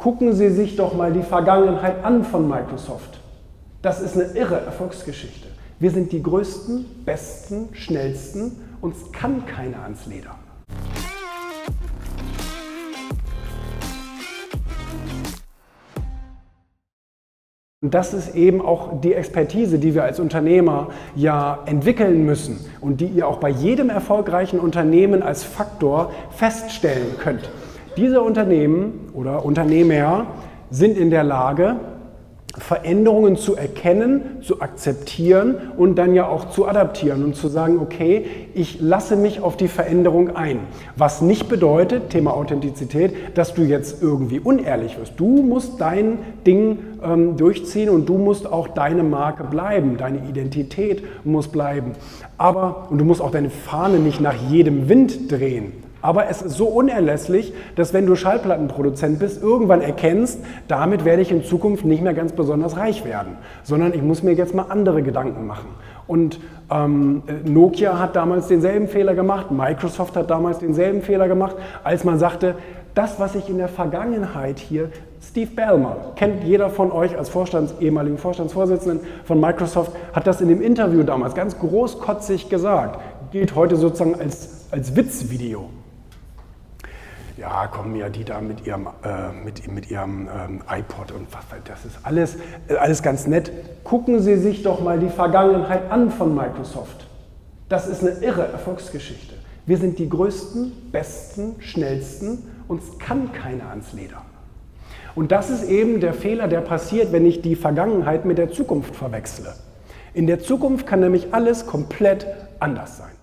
Gucken Sie sich doch mal die Vergangenheit an von Microsoft. Das ist eine irre Erfolgsgeschichte. Wir sind die größten, besten, schnellsten. Uns kann keiner ans Leder. Und das ist eben auch die Expertise, die wir als Unternehmer ja entwickeln müssen und die ihr auch bei jedem erfolgreichen Unternehmen als Faktor feststellen könnt. Diese Unternehmen oder Unternehmer sind in der Lage, Veränderungen zu erkennen, zu akzeptieren und dann ja auch zu adaptieren und zu sagen, okay, ich lasse mich auf die Veränderung ein. Was nicht bedeutet, Thema Authentizität, dass du jetzt irgendwie unehrlich wirst. Du musst dein Ding ähm, durchziehen und du musst auch deine Marke bleiben, deine Identität muss bleiben. Aber, und du musst auch deine Fahne nicht nach jedem Wind drehen. Aber es ist so unerlässlich, dass wenn du Schallplattenproduzent bist, irgendwann erkennst, damit werde ich in Zukunft nicht mehr ganz besonders reich werden, sondern ich muss mir jetzt mal andere Gedanken machen. Und ähm, Nokia hat damals denselben Fehler gemacht, Microsoft hat damals denselben Fehler gemacht, als man sagte, das, was ich in der Vergangenheit hier, Steve Ballmer, kennt jeder von euch als Vorstands, ehemaligen Vorstandsvorsitzenden von Microsoft, hat das in dem Interview damals ganz großkotzig gesagt, gilt heute sozusagen als, als Witzvideo ja, kommen ja die da mit ihrem, äh, mit, mit ihrem ähm, iPod und was, das ist alles, äh, alles ganz nett. Gucken Sie sich doch mal die Vergangenheit an von Microsoft. Das ist eine irre Erfolgsgeschichte. Wir sind die größten, besten, schnellsten, uns kann keiner ans Leder. Und das ist eben der Fehler, der passiert, wenn ich die Vergangenheit mit der Zukunft verwechsle. In der Zukunft kann nämlich alles komplett anders sein.